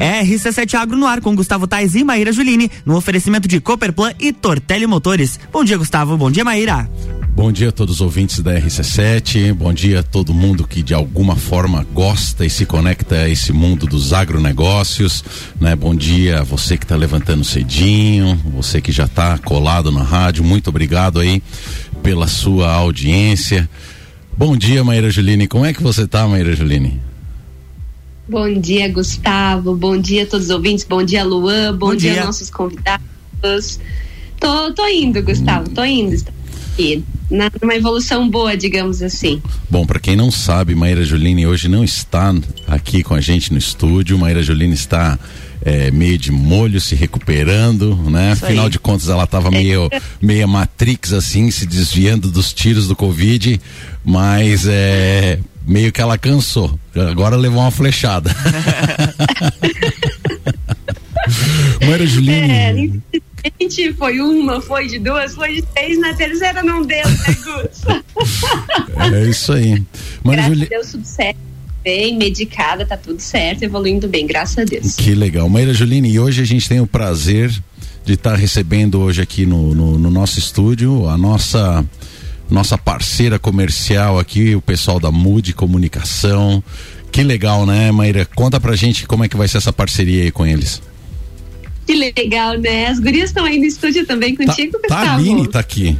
É RC7 Agro no ar com Gustavo Tais e Maíra Juline, no oferecimento de Cooperplan e Tortelli Motores. Bom dia, Gustavo. Bom dia, Maíra. Bom dia a todos os ouvintes da RC7. Bom dia a todo mundo que de alguma forma gosta e se conecta a esse mundo dos agronegócios. Né? Bom dia a você que está levantando cedinho, você que já está colado na rádio. Muito obrigado aí pela sua audiência. Bom dia, Maíra Juline. Como é que você está, Maíra Juline? Bom dia, Gustavo. Bom dia a todos os ouvintes. Bom dia, Luan. Bom, Bom dia. dia nossos convidados. Tô, tô indo, Gustavo. Tô indo. Aqui na, numa evolução boa, digamos assim. Bom, para quem não sabe, Maíra Juline hoje não está aqui com a gente no estúdio. Maíra Juline está é, meio de molho, se recuperando, né? Isso Afinal aí. de contas, ela estava meio, meio Matrix, assim, se desviando dos tiros do Covid, mas é, meio que ela cansou. Agora levou uma flechada. Maíra Juline. É, Gente, foi uma, foi de duas, foi de três, na terceira não deu, né, é isso aí. Mas, Graças Juli... a Deus, tudo certo. Bem medicada, tá tudo certo, evoluindo bem, graças a Deus. Que legal. Maíra Juline, e hoje a gente tem o prazer de estar tá recebendo hoje aqui no, no, no nosso estúdio a nossa nossa parceira comercial aqui, o pessoal da Mude Comunicação. Que legal, né, Maíra? Conta pra gente como é que vai ser essa parceria aí com eles. Que legal, né? As gurias estão aí no estúdio também tá, contigo, tá, Gustavo? Tá, a Aline tá aqui.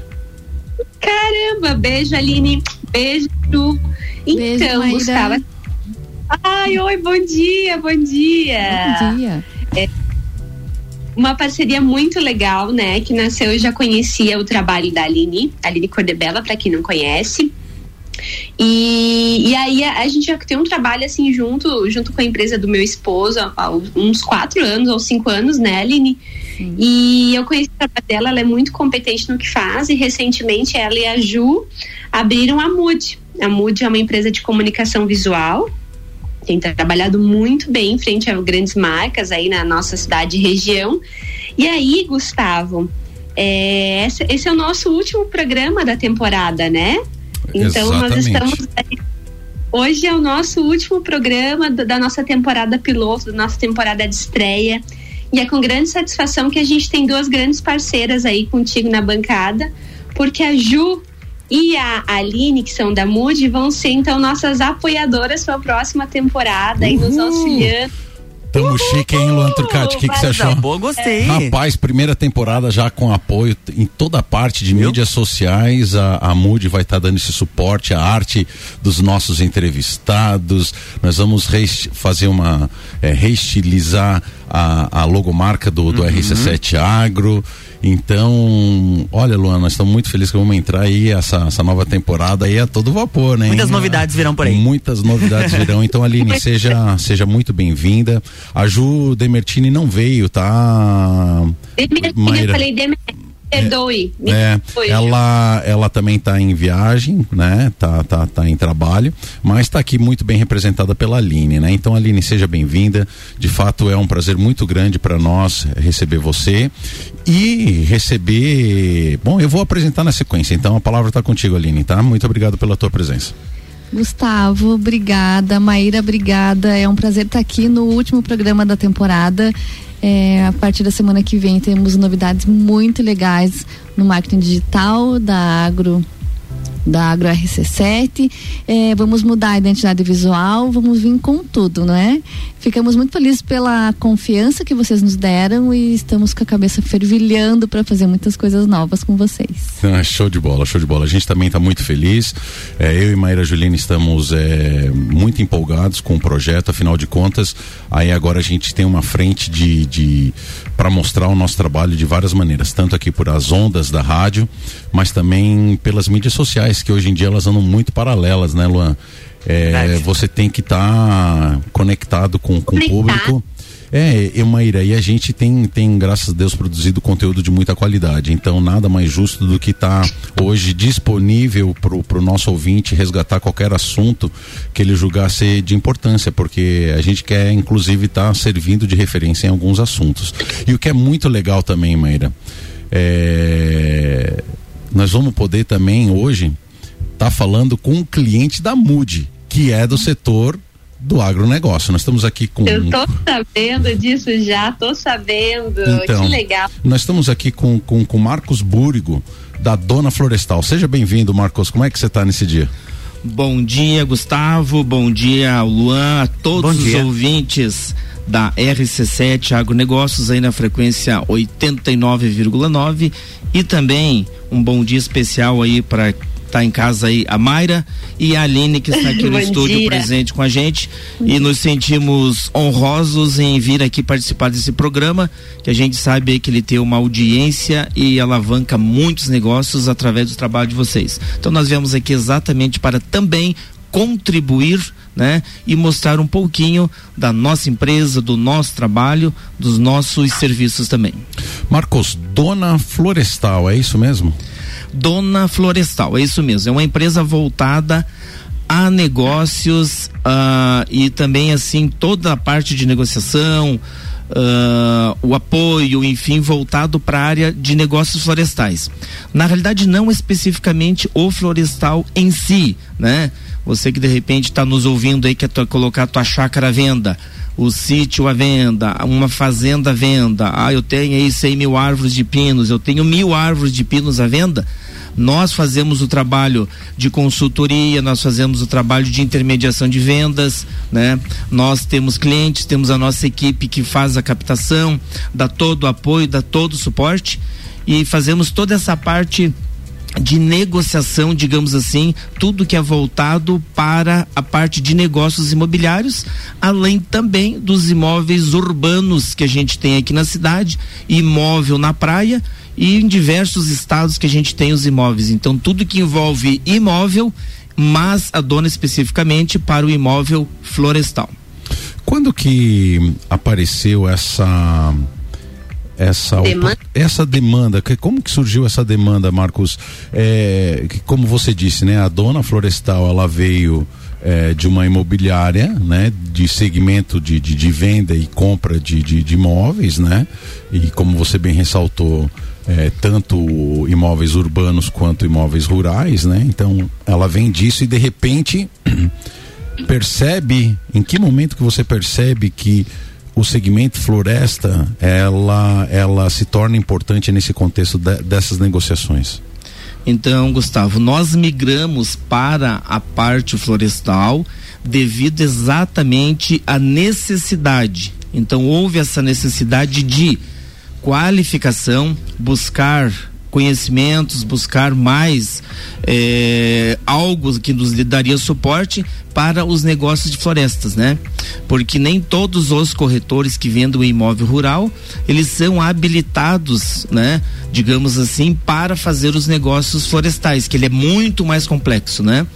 Caramba, beijo, Aline. Beijo. Então, beijo, Gustavo. Ai, oi, bom dia, bom dia. Bom dia. É uma parceria muito legal, né? Que nasceu, eu já conhecia o trabalho da Aline, Aline Cordebella, para quem não conhece. E, e aí a, a, gente já tem um trabalho assim junto, junto com a empresa do meu esposo há, uns quatro anos ou cinco anos, né, Aline? Sim. E eu conheci o trabalho dela, ela é muito competente no que faz e recentemente ela e a Ju abriram a Mood. A Mood é uma empresa de comunicação visual, tem trabalhado muito bem em frente a grandes marcas aí na nossa cidade e região. E aí, Gustavo, é, esse é o nosso último programa da temporada, né? Então Exatamente. nós estamos Hoje é o nosso último programa da nossa temporada piloto, da nossa temporada de estreia. E é com grande satisfação que a gente tem duas grandes parceiras aí contigo na bancada, porque a Ju e a Aline, que são da MUD, vão ser então nossas apoiadoras para a próxima temporada Uhul. e nos auxiliando Tamo Uhul. chique, hein, Luan Turcati? O que, que você achou? Boa, gostei. Rapaz, primeira temporada já com apoio em toda a parte de Meu? mídias sociais. A, a Mood vai estar tá dando esse suporte, a arte dos nossos entrevistados. Nós vamos fazer uma. É, reestilizar a, a logomarca do, do uhum. RC7 Agro. Então, olha, Luana, nós estamos muito felizes que vamos entrar aí essa, essa nova temporada aí a todo vapor, né? Muitas novidades virão por aí. Muitas novidades virão. Então, Aline, seja, seja muito bem-vinda. A Ju Demertini não veio, tá? Demertini, eu falei Demertini perdoe. É, ela, ela também está em viagem, né? Tá, tá, tá em trabalho, mas está aqui muito bem representada pela Aline, né? Então, Aline, seja bem-vinda. De fato, é um prazer muito grande para nós receber você e receber. Bom, eu vou apresentar na sequência, então a palavra está contigo, Aline, tá? Muito obrigado pela tua presença. Gustavo, obrigada. Maíra, obrigada. É um prazer estar aqui no último programa da temporada. É, a partir da semana que vem temos novidades muito legais no marketing digital da Agro da Agro RC7. É, vamos mudar a identidade visual, vamos vir com tudo, não é? Ficamos muito felizes pela confiança que vocês nos deram e estamos com a cabeça fervilhando para fazer muitas coisas novas com vocês. Ah, show de bola, show de bola. A gente também está muito feliz. É, eu e Maíra Juliana estamos é, muito empolgados com o projeto, afinal de contas, aí agora a gente tem uma frente de, de para mostrar o nosso trabalho de várias maneiras, tanto aqui por as ondas da rádio, mas também pelas mídias sociais, que hoje em dia elas andam muito paralelas, né, Luan? É, você tem que estar tá conectado com, com o público. É, Emaíra, e a gente tem, tem, graças a Deus, produzido conteúdo de muita qualidade. Então, nada mais justo do que estar tá hoje disponível para o nosso ouvinte resgatar qualquer assunto que ele julgar ser de importância, porque a gente quer, inclusive, estar tá servindo de referência em alguns assuntos. E o que é muito legal também, Emaíra, é... nós vamos poder também hoje estar tá falando com um cliente da MUD que é do setor do agronegócio. Nós estamos aqui com. Eu tô sabendo disso já, tô sabendo. Então, que legal. Nós estamos aqui com, com, com Marcos Búrigo, da Dona Florestal. Seja bem-vindo, Marcos. Como é que você está nesse dia? Bom dia, Gustavo. Bom dia, Luan, a todos os ouvintes da RC7 Agronegócios aí na frequência 89,9 e também um bom dia especial aí para tá em casa aí a Mayra e a Aline que está aqui no estúdio dia. presente com a gente e nos sentimos honrosos em vir aqui participar desse programa que a gente sabe que ele tem uma audiência e alavanca muitos negócios através do trabalho de vocês. Então nós viemos aqui exatamente para também contribuir né? E mostrar um pouquinho da nossa empresa, do nosso trabalho, dos nossos serviços também. Marcos, Dona Florestal, é isso mesmo? Dona Florestal, é isso mesmo. É uma empresa voltada a negócios uh, e também assim toda a parte de negociação, uh, o apoio, enfim, voltado para a área de negócios florestais. Na realidade, não especificamente o florestal em si, né? Você que de repente está nos ouvindo aí, quer colocar a tua chácara à venda, o sítio à venda, uma fazenda à venda. Ah, eu tenho aí 100 mil árvores de pinos, eu tenho mil árvores de pinos à venda. Nós fazemos o trabalho de consultoria, nós fazemos o trabalho de intermediação de vendas, né? Nós temos clientes, temos a nossa equipe que faz a captação, dá todo o apoio, dá todo o suporte e fazemos toda essa parte de negociação, digamos assim, tudo que é voltado para a parte de negócios imobiliários, além também dos imóveis urbanos que a gente tem aqui na cidade, imóvel na praia e em diversos estados que a gente tem os imóveis. Então, tudo que envolve imóvel, mas a dona especificamente para o imóvel florestal. Quando que apareceu essa essa demanda. essa demanda como que surgiu essa demanda Marcos? É, que, como você disse né a dona florestal ela veio é, de uma imobiliária né de segmento de, de, de venda e compra de, de, de, imóveis né? E como você bem ressaltou é, tanto imóveis urbanos quanto imóveis rurais né? Então ela vem disso e de repente percebe em que momento que você percebe que o segmento floresta ela ela se torna importante nesse contexto de, dessas negociações? Então, Gustavo, nós migramos para a parte florestal devido exatamente à necessidade. Então, houve essa necessidade de qualificação, buscar conhecimentos, buscar mais é, algo que nos daria suporte para os negócios de florestas, né? Porque nem todos os corretores que vendem o imóvel rural, eles são habilitados, né? Digamos assim, para fazer os negócios florestais, que ele é muito mais complexo, né?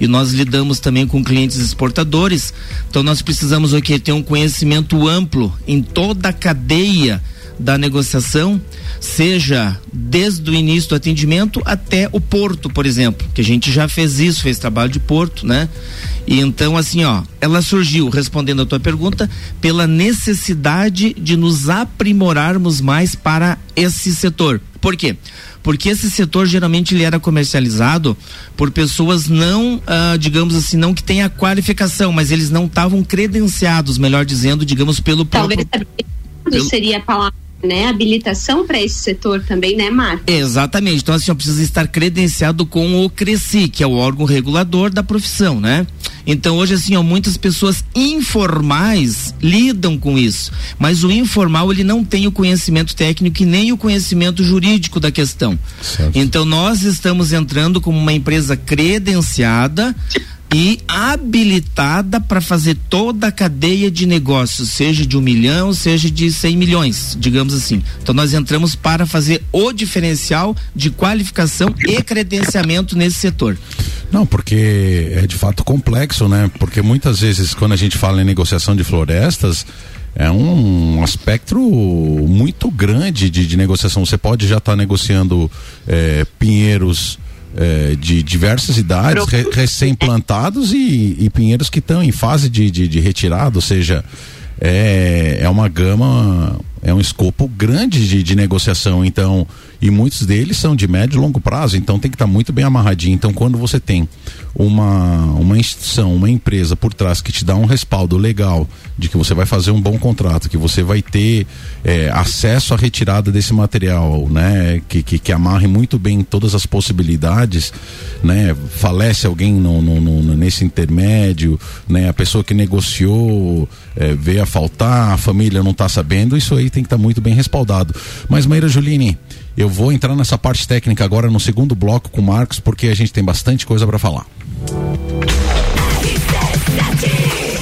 E nós lidamos também com clientes exportadores, então nós precisamos o que ter um conhecimento amplo em toda a cadeia da negociação, seja desde o início do atendimento até o porto, por exemplo, que a gente já fez isso, fez trabalho de porto, né? E então assim, ó, ela surgiu, respondendo a tua pergunta, pela necessidade de nos aprimorarmos mais para esse setor. Por quê? Porque esse setor geralmente ele era comercializado por pessoas não, ah, digamos assim, não que tenha qualificação, mas eles não estavam credenciados, melhor dizendo, digamos, pelo Talvez próprio. Talvez seria a palavra né, habilitação para esse setor também, né, Marcos? Exatamente. Então, assim, precisa estar credenciado com o CRECI, que é o órgão regulador da profissão, né? Então, hoje, assim, ó, muitas pessoas informais lidam com isso, mas o informal, ele não tem o conhecimento técnico e nem o conhecimento jurídico da questão. Certo. Então, nós estamos entrando como uma empresa credenciada e habilitada para fazer toda a cadeia de negócios, seja de um milhão, seja de 100 milhões, digamos assim. Então nós entramos para fazer o diferencial de qualificação e credenciamento nesse setor. Não, porque é de fato complexo, né? Porque muitas vezes quando a gente fala em negociação de florestas, é um aspecto muito grande de, de negociação. Você pode já estar tá negociando é, pinheiros é, de diversas idades, re, recém-plantados e, e, pinheiros que estão em fase de, de, de, retirada, ou seja, é, é uma gama, é um escopo grande de, de negociação. Então, E muitos deles são de médio e longo prazo, então tem que estar tá muito bem amarradinho. Então, quando você tem uma, uma instituição, uma empresa por trás que te dá um respaldo legal de que você vai fazer um bom contrato, que você vai ter é, acesso à retirada desse material, né? Que, que, que, amarre muito bem todas as possibilidades, né? Falece alguém no, no, no nesse intermédio, né? A pessoa que negociou é, veio a faltar, a família não está sabendo, isso aí tem que estar tá muito bem respaldado. Mas Maíra Juline, eu vou entrar nessa parte técnica agora no segundo bloco com o Marcos, porque a gente tem bastante coisa para falar.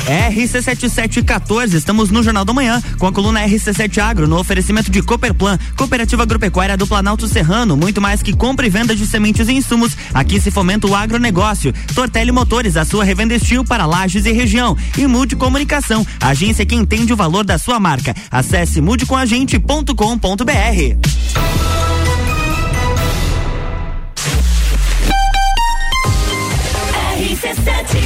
RC7714, estamos no Jornal da Manhã com a coluna RC7 Agro no oferecimento de Cooperplan, Cooperativa Agropecuária do Planalto Serrano, muito mais que compra e venda de sementes e insumos, aqui se fomenta o agronegócio. Tortelli Motores, a sua revenda estil para lajes e região. E Mude Comunicação, agência que entende o valor da sua marca. Acesse mudecomagente.com.br. RC7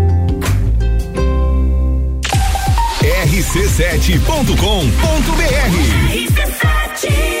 rc7.com.br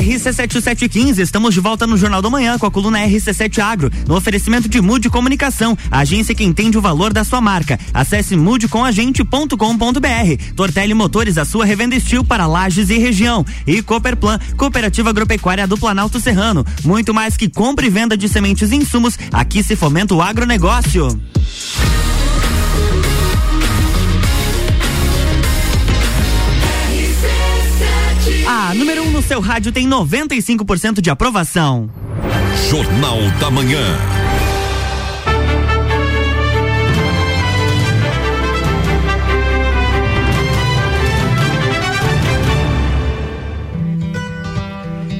RC7715, estamos de volta no Jornal da Manhã com a coluna RC7 Agro, no oferecimento de Mude Comunicação, agência que entende o valor da sua marca. Acesse mudecomagente.com.br. Tortelli Motores, a sua revenda estil para lajes e região. E Cooperplan, Cooperativa Agropecuária do Planalto Serrano. Muito mais que compra e venda de sementes e insumos, aqui se fomenta o agronegócio. A número 1 um no seu rádio tem 95% de aprovação. Jornal da Manhã.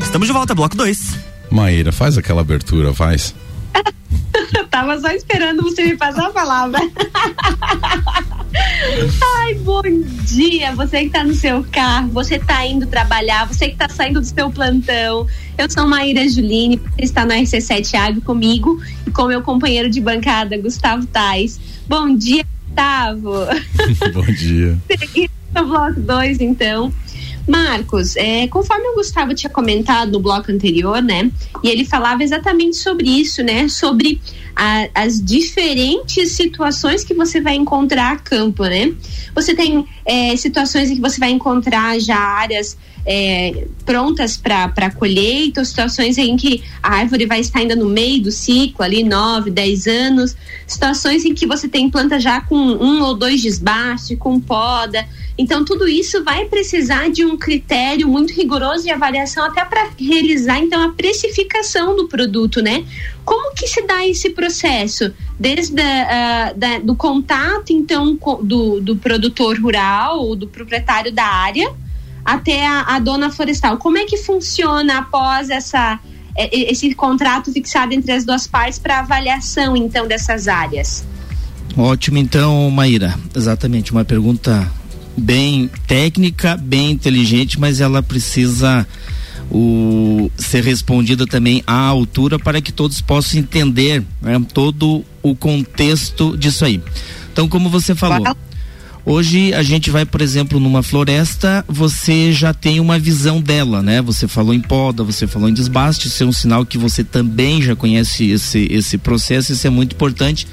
Estamos de volta, bloco 2. Maíra, faz aquela abertura, faz. Tava só esperando você me passar a palavra. Ai, bom dia. Você que tá no seu carro, você tá indo trabalhar, você que tá saindo do seu plantão. Eu sou Maíra Juline, você está no RC7 Agro comigo e com meu companheiro de bancada, Gustavo Tais. Bom dia, Gustavo. bom dia. Seguindo no bloco 2, então. Marcos, é, conforme o Gustavo tinha comentado no bloco anterior, né? E ele falava exatamente sobre isso, né? Sobre a, as diferentes situações que você vai encontrar a campo, né? Você tem é, situações em que você vai encontrar já áreas é, prontas para colheita, situações em que a árvore vai estar ainda no meio do ciclo, ali 9, 10 anos, situações em que você tem planta já com um ou dois desbastes, com poda. Então, tudo isso vai precisar de um critério muito rigoroso de avaliação até para realizar, então, a precificação do produto, né? Como que se dá esse processo? Desde a, uh, da, do contato, então, do, do produtor rural, ou do proprietário da área, até a, a dona florestal. Como é que funciona após essa é, esse contrato fixado entre as duas partes para avaliação então dessas áreas? Ótimo, então, Maíra. Exatamente, uma pergunta bem técnica, bem inteligente, mas ela precisa o, ser respondida também à altura para que todos possam entender né, todo o contexto disso aí. Então, como você falou, Hoje a gente vai, por exemplo, numa floresta, você já tem uma visão dela, né? Você falou em poda, você falou em desbaste, isso é um sinal que você também já conhece esse, esse processo, isso é muito importante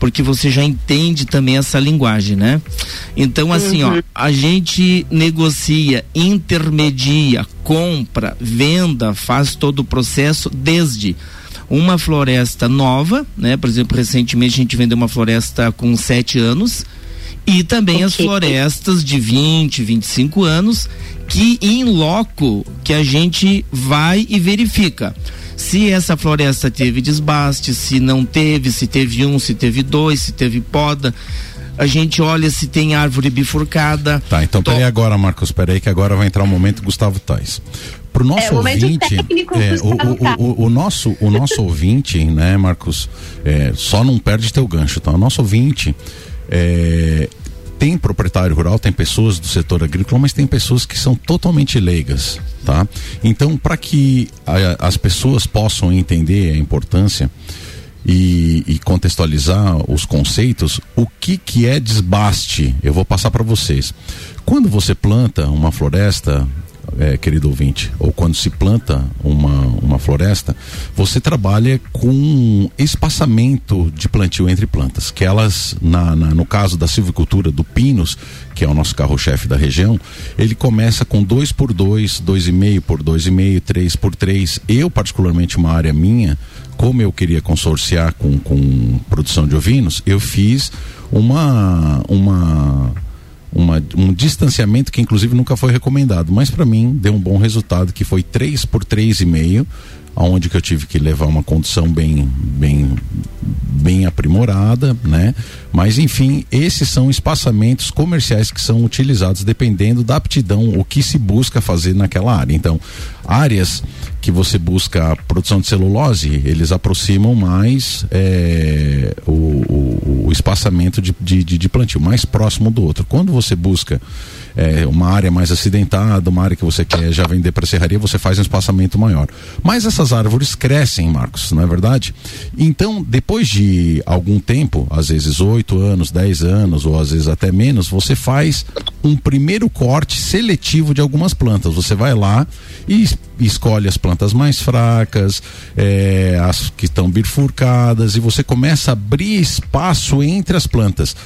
porque você já entende também essa linguagem, né? Então, assim, uhum. ó, a gente negocia, intermedia, compra, venda, faz todo o processo desde uma floresta nova, né? Por exemplo, recentemente a gente vendeu uma floresta com sete anos e também okay. as florestas de 20, 25 anos que em loco que a gente vai e verifica se essa floresta teve desbaste, se não teve, se teve um, se teve dois, se teve poda. A gente olha se tem árvore bifurcada. Tá, então peraí agora, Marcos, peraí que agora vai entrar o momento Gustavo Tais. Pro nosso é, ouvinte, técnico, é, o, o, o, o, nosso, o nosso ouvinte, né, Marcos, é, só não perde teu gancho, tá? O nosso ouvinte, é, tem proprietário rural, tem pessoas do setor agrícola, mas tem pessoas que são totalmente leigas, tá? Então, para que a, as pessoas possam entender a importância e, e, contextualizar os conceitos, o que que é desbaste? Eu vou passar para vocês. Quando você planta uma floresta, é, querido ouvinte, ou quando se planta uma, uma floresta, você trabalha com espaçamento de plantio entre plantas, que elas, na, na no caso da silvicultura do Pinos, que é o nosso carro-chefe da região, ele começa com 2 por 2, 2,5 por 2,5, 3 por 3. Eu, particularmente, uma área minha, como eu queria consorciar com, com produção de ovinos, eu fiz uma, uma uma, um distanciamento que inclusive nunca foi recomendado, mas para mim deu um bom resultado que foi 3 por 3,5 aonde que eu tive que levar uma condução bem bem bem aprimorada, né? Mas enfim, esses são espaçamentos comerciais que são utilizados dependendo da aptidão, o que se busca fazer naquela área. Então, áreas que você busca produção de celulose, eles aproximam mais é, o, o, o, espaçamento de, de, de plantio, mais próximo do outro. Quando você busca é, uma área mais acidentada, uma área que você quer já vender para serraria, você faz um espaçamento maior. Mas essas árvores crescem, Marcos, não é verdade? Então, depois de algum tempo, às vezes oito anos, dez anos, ou às vezes até menos, você faz um primeiro corte seletivo de algumas plantas. Você vai lá e escolhe as plantas mais fracas, é, as que estão bifurcadas, e você começa a abrir espaço entre as plantas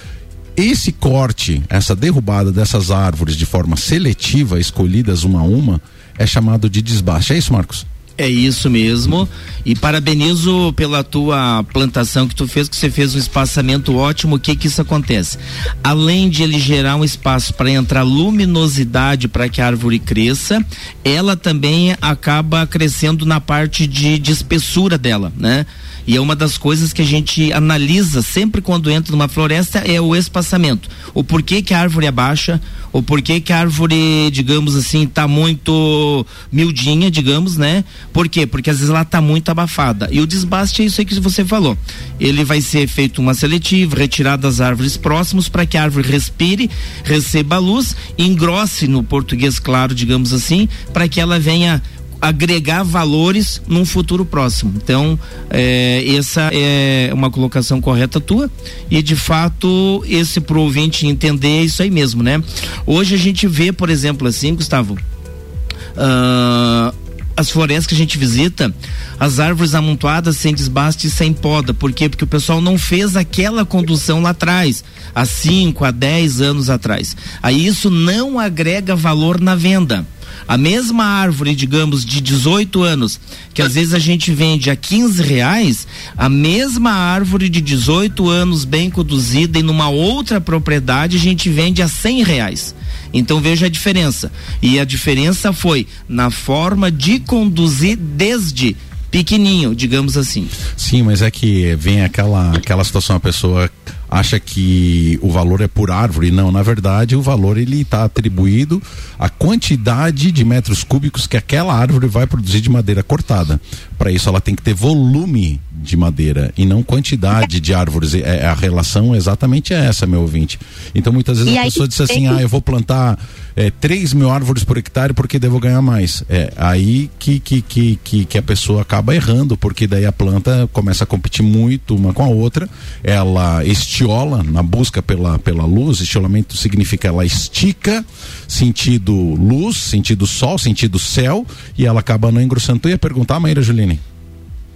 esse corte, essa derrubada dessas árvores de forma seletiva, escolhidas uma a uma, é chamado de desbaste. É isso, Marcos? É isso mesmo. E parabenizo pela tua plantação que tu fez, que você fez um espaçamento ótimo. O que que isso acontece? Além de ele gerar um espaço para entrar luminosidade para que a árvore cresça, ela também acaba crescendo na parte de, de espessura dela, né? E é uma das coisas que a gente analisa sempre quando entra numa floresta é o espaçamento. O porquê que a árvore é baixa, o porquê que a árvore, digamos assim, está muito miudinha, digamos, né? Por quê? Porque às vezes ela está muito abafada. E o desbaste é isso aí que você falou. Ele vai ser feito uma seletiva, retirada das árvores próximas para que a árvore respire, receba a luz, engrosse no português claro, digamos assim, para que ela venha agregar valores num futuro próximo. Então, é, essa é uma colocação correta tua e de fato esse pro ouvinte entender é isso aí mesmo, né? Hoje a gente vê, por exemplo, assim, Gustavo, uh, as florestas que a gente visita, as árvores amontoadas sem desbaste e sem poda. Por quê? Porque o pessoal não fez aquela condução lá atrás, há 5, a 10 anos atrás. Aí isso não agrega valor na venda. A mesma árvore, digamos, de 18 anos, que às vezes a gente vende a 15 reais, a mesma árvore de 18 anos bem conduzida e numa outra propriedade a gente vende a 100 reais. Então veja a diferença. E a diferença foi na forma de conduzir desde pequenininho, digamos assim. Sim, mas é que vem aquela aquela situação a pessoa acha que o valor é por árvore. Não, na verdade, o valor ele está atribuído à quantidade de metros cúbicos que aquela árvore vai produzir de madeira cortada. Para isso, ela tem que ter volume de madeira e não quantidade de árvores. É, a relação é exatamente essa, meu ouvinte. Então, muitas vezes e a aí, pessoa diz assim: ah, eu vou plantar é, 3 mil árvores por hectare porque devo ganhar mais. É aí que, que, que, que, que a pessoa acaba errando, porque daí a planta começa a competir muito uma com a outra, ela estiola, na busca pela, pela luz, estiolamento significa ela estica, sentido luz, sentido sol, sentido céu, e ela acaba não engrossando. Tu ia perguntar, Maíra Juline?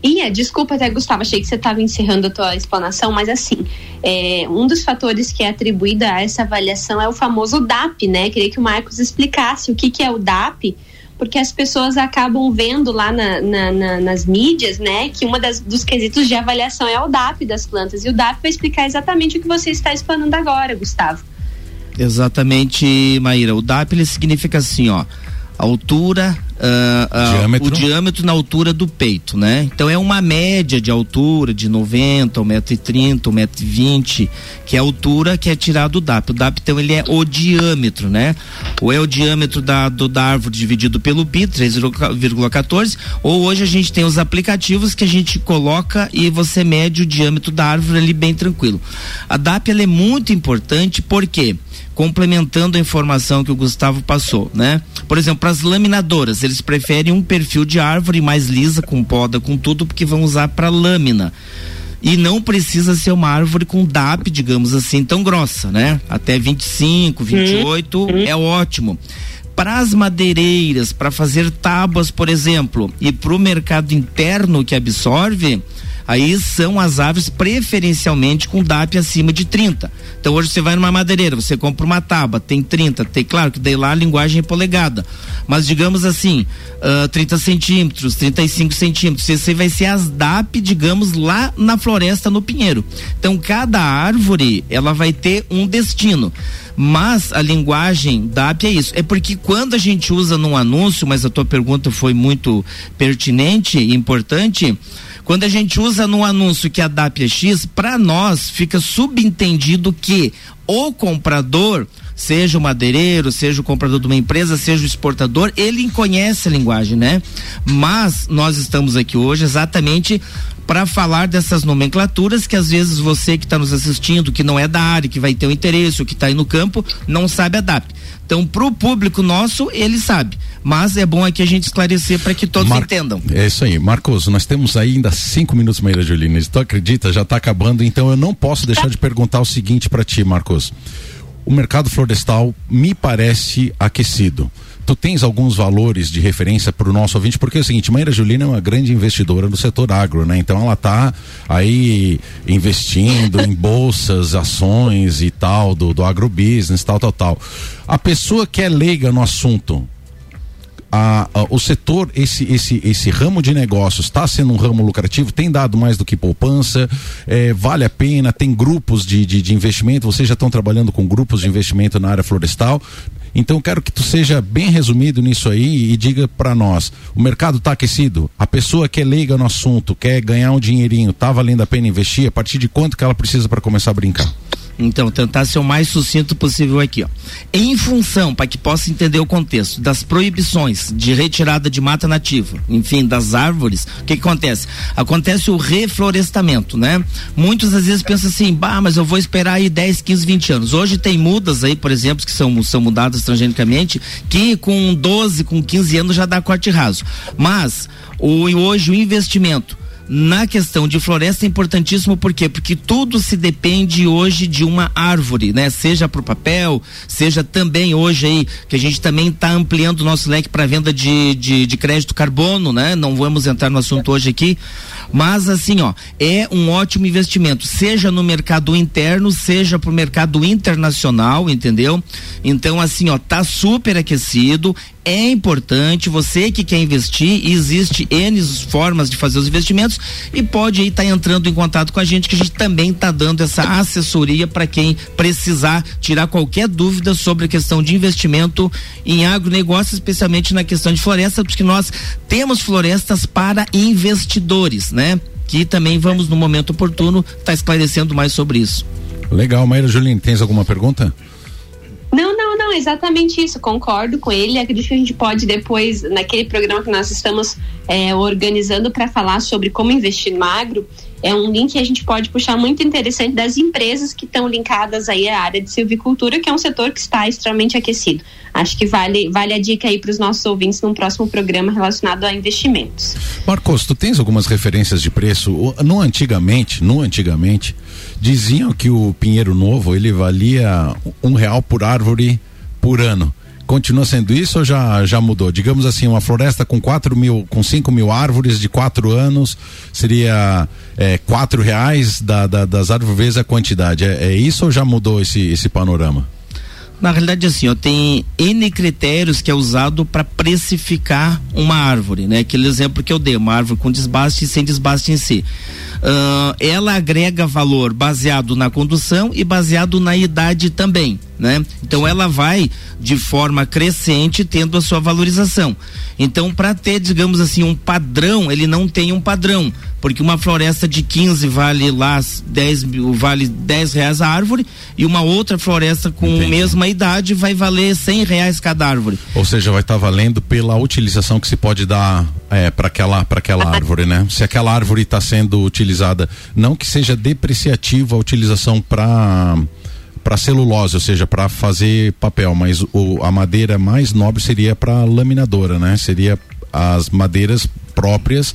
Ia, desculpa até, Gustavo, achei que você estava encerrando a tua explanação, mas assim, é, um dos fatores que é atribuído a essa avaliação é o famoso DAP, né? Queria que o Marcos explicasse o que, que é o DAP, porque as pessoas acabam vendo lá na, na, na, nas mídias, né, que uma dos quesitos de avaliação é o DAP das plantas, e o DAP vai explicar exatamente o que você está explanando agora, Gustavo. Exatamente, Maíra. O DAP ele significa assim, ó, altura, uh, uh, diâmetro. o diâmetro na altura do peito, né? Então é uma média de altura de 90, 1,30m, 1,20m, que é a altura que é tirado do DAP. O DAP, então, ele é o diâmetro, né? Ou é o diâmetro da, do, da árvore dividido pelo pi, 3,14, ou hoje a gente tem os aplicativos que a gente coloca e você mede o diâmetro da árvore ali bem tranquilo. A DAP, ela é muito importante porque complementando a informação que o Gustavo passou, né? Por exemplo, para as laminadoras, eles preferem um perfil de árvore mais lisa, com poda, com tudo, porque vão usar para lâmina. E não precisa ser uma árvore com DAP, digamos assim, tão grossa, né? Até 25, 28 uhum. é ótimo para as madeireiras, para fazer tábuas, por exemplo, e para o mercado interno que absorve, aí são as aves preferencialmente com DAP acima de 30. Então hoje você vai numa madeireira, você compra uma tábua, tem 30, tem claro que daí lá a linguagem é polegada. Mas digamos assim, uh, 30 centímetros, 35 centímetros, esse vai ser as DAP, digamos, lá na floresta no Pinheiro. Então cada árvore ela vai ter um destino. Mas a linguagem DAP é isso. É porque quando a gente usa num anúncio, mas a tua pergunta foi muito pertinente e importante, quando a gente usa no anúncio que a DAP é X, para nós fica subentendido que o comprador seja o madeireiro, seja o comprador de uma empresa, seja o exportador, ele conhece a linguagem, né? Mas nós estamos aqui hoje exatamente para falar dessas nomenclaturas que às vezes você que está nos assistindo, que não é da área, que vai ter o um interesse, ou que está aí no campo, não sabe a DAP. Então, para o público nosso, ele sabe. Mas é bom aqui a gente esclarecer para que todos Mar... entendam. É isso aí. Marcos, nós temos ainda cinco minutos, Maíra Julina. Tu acredita? Já está acabando, então eu não posso deixar de perguntar o seguinte para ti, Marcos. O mercado florestal me parece aquecido tu tens alguns valores de referência para o nosso ouvinte, porque é o seguinte, Maíra Julina é uma grande investidora no setor agro, né? Então ela está aí investindo em bolsas, ações e tal, do, do agrobusiness, tal, tal, tal. A pessoa que é leiga no assunto, a, a, o setor, esse, esse, esse ramo de negócios está sendo um ramo lucrativo, tem dado mais do que poupança, é, vale a pena, tem grupos de, de, de investimento, vocês já estão trabalhando com grupos de investimento na área florestal. Então quero que tu seja bem resumido nisso aí e diga para nós, o mercado está aquecido? A pessoa que é leiga no assunto, quer ganhar um dinheirinho, tá valendo a pena investir? A partir de quanto que ela precisa para começar a brincar? Então, tentar ser o mais sucinto possível aqui, ó. Em função, para que possa entender o contexto, das proibições de retirada de mata nativa, enfim, das árvores, o que, que acontece? Acontece o reflorestamento, né? Muitos às vezes pensam assim, bah, mas eu vou esperar aí 10, 15, 20 anos. Hoje tem mudas aí, por exemplo, que são, são mudadas transgenicamente, que com 12, com 15 anos já dá corte raso. Mas, o, hoje o investimento na questão de floresta é importantíssimo por quê? Porque tudo se depende hoje de uma árvore, né? Seja para o papel, seja também hoje aí, que a gente também está ampliando o nosso leque para venda de, de, de, crédito carbono, né? Não vamos entrar no assunto hoje aqui, mas assim, ó, é um ótimo investimento, seja no mercado interno, seja para o mercado internacional, entendeu? Então, assim, ó, tá super aquecido, é importante, você que quer investir, existe N formas de fazer os investimentos e pode aí estar tá entrando em contato com a gente que a gente também está dando essa assessoria para quem precisar tirar qualquer dúvida sobre a questão de investimento em agronegócio, especialmente na questão de florestas, porque nós temos florestas para investidores, né? Que também vamos no momento oportuno estar tá esclarecendo mais sobre isso. Legal, Maíra Juline, tens alguma pergunta? Não, exatamente isso. Concordo com ele. Acredito que a gente pode depois, naquele programa que nós estamos é, organizando para falar sobre como investir no agro, é um link que a gente pode puxar muito interessante das empresas que estão linkadas aí à área de silvicultura, que é um setor que está extremamente aquecido. Acho que vale, vale a dica aí para os nossos ouvintes num próximo programa relacionado a investimentos. Marcos, tu tens algumas referências de preço? No antigamente, no antigamente, diziam que o pinheiro novo ele valia um real por árvore por ano. Continua sendo isso ou já, já mudou? Digamos assim, uma floresta com quatro mil, com cinco mil árvores de quatro anos seria é, quatro reais da, da, das árvores vezes a quantidade. É, é isso ou já mudou esse, esse panorama? Na realidade, assim, ó, tem N critérios que é usado para precificar uma árvore, né? Aquele exemplo que eu dei, uma árvore com desbaste e sem desbaste em si. Uh, ela agrega valor baseado na condução e baseado na idade também né? Então ela vai de forma crescente tendo a sua valorização. Então para ter, digamos assim, um padrão, ele não tem um padrão, porque uma floresta de 15 vale lá 10 vale 10 reais a árvore e uma outra floresta com Entendi. mesma idade vai valer 100 reais cada árvore. Ou seja, vai estar tá valendo pela utilização que se pode dar é, para aquela para aquela árvore, né? Se aquela árvore está sendo utilizada, não que seja depreciativa a utilização para para celulose, ou seja, para fazer papel, mas o, a madeira mais nobre seria para laminadora, né? Seria as madeiras próprias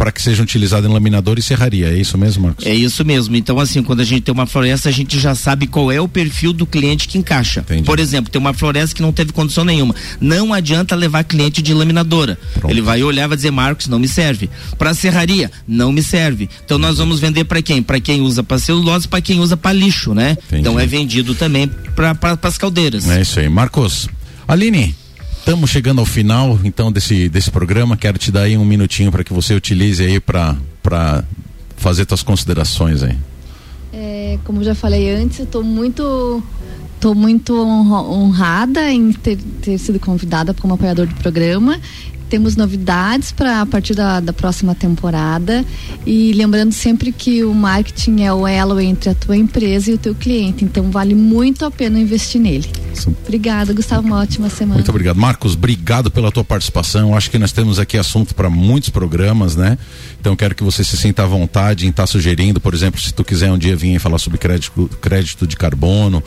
para que sejam utilizadas em laminador e serraria. É isso mesmo, Marcos? É isso mesmo. Então, assim, quando a gente tem uma floresta, a gente já sabe qual é o perfil do cliente que encaixa. Entendi. Por exemplo, tem uma floresta que não teve condição nenhuma. Não adianta levar cliente de laminadora. Pronto. Ele vai olhar e vai dizer, Marcos, não me serve. Para serraria, não me serve. Então, nós vamos vender para quem? Para quem usa para celulose, para quem usa para lixo, né? Entendi. Então, é vendido também para pra, as caldeiras. É isso aí. Marcos, Aline, Estamos chegando ao final então desse, desse programa. Quero te dar aí um minutinho para que você utilize aí para fazer suas considerações aí. É, como já falei antes, eu estou muito Estou muito honrada em ter, ter sido convidada como apoiador do programa temos novidades para a partir da, da próxima temporada e lembrando sempre que o marketing é o elo entre a tua empresa e o teu cliente, então vale muito a pena investir nele. Sim. Obrigada, Gustavo, uma ótima semana. Muito obrigado, Marcos, obrigado pela tua participação. Acho que nós temos aqui assunto para muitos programas, né? Então quero que você se sinta à vontade em estar tá sugerindo, por exemplo, se tu quiser um dia vir falar sobre crédito, crédito de carbono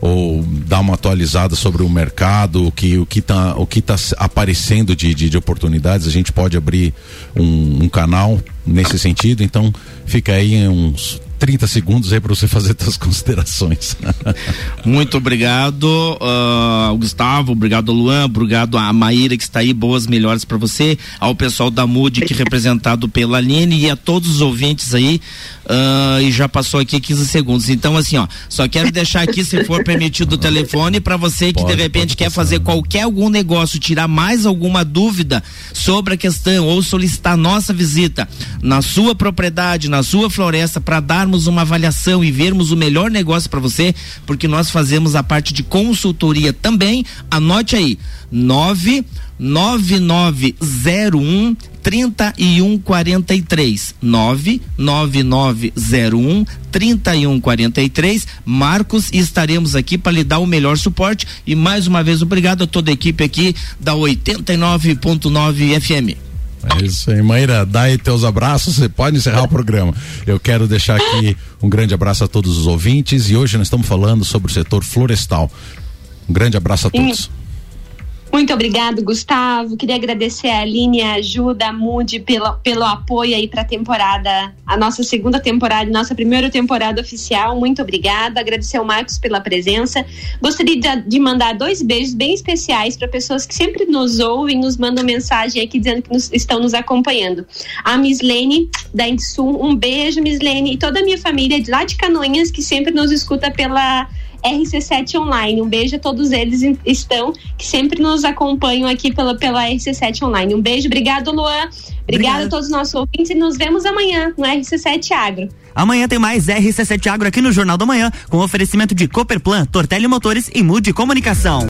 ou dar uma atualizada sobre o mercado, o que o que está o que tá aparecendo de, de, de, oportunidades, a gente pode abrir um, um canal nesse sentido. Então fica aí uns 30 segundos aí para você fazer suas considerações. Muito obrigado, uh, Gustavo, obrigado Luan, obrigado a Maíra que está aí, boas melhores para você, ao pessoal da MUD que é representado pela Aline e a todos os ouvintes aí, uh, e já passou aqui 15 segundos. Então assim, ó, só quero deixar aqui se for permitido o telefone para você que pode, de repente quer fazer qualquer algum negócio, tirar mais alguma dúvida sobre a questão ou solicitar nossa visita na sua propriedade, na sua floresta para dar darmos uma avaliação e vermos o melhor negócio para você, porque nós fazemos a parte de consultoria também. Anote aí: 99901 3143 99901 3143 Marcos estaremos aqui para lhe dar o melhor suporte e mais uma vez obrigado a toda a equipe aqui da 89.9 FM. É isso aí, Maíra, dá teus abraços, você pode encerrar o programa. Eu quero deixar aqui um grande abraço a todos os ouvintes e hoje nós estamos falando sobre o setor florestal. Um grande abraço a todos. Muito obrigado, Gustavo. Queria agradecer a Aline, a ajuda, a Mude pelo, pelo apoio aí para a temporada, a nossa segunda temporada, nossa primeira temporada oficial. Muito obrigada. Agradecer ao Marcos pela presença. Gostaria de, de mandar dois beijos bem especiais para pessoas que sempre nos ouvem, nos mandam mensagem aqui dizendo que nos, estão nos acompanhando. A Miss Lene, da Insum, um beijo, Miss Lene, e toda a minha família de lá de Canoinhas que sempre nos escuta pela RC7 Online. Um beijo a todos eles estão, que sempre nos acompanham aqui pela, pela RC7 Online. Um beijo, obrigado, Luan. Obrigada a todos os nossos ouvintes e nos vemos amanhã no RC7 Agro. Amanhã tem mais RC7 Agro aqui no Jornal da Manhã, com oferecimento de Cooperplan, Tortelli Motores e Mude Comunicação.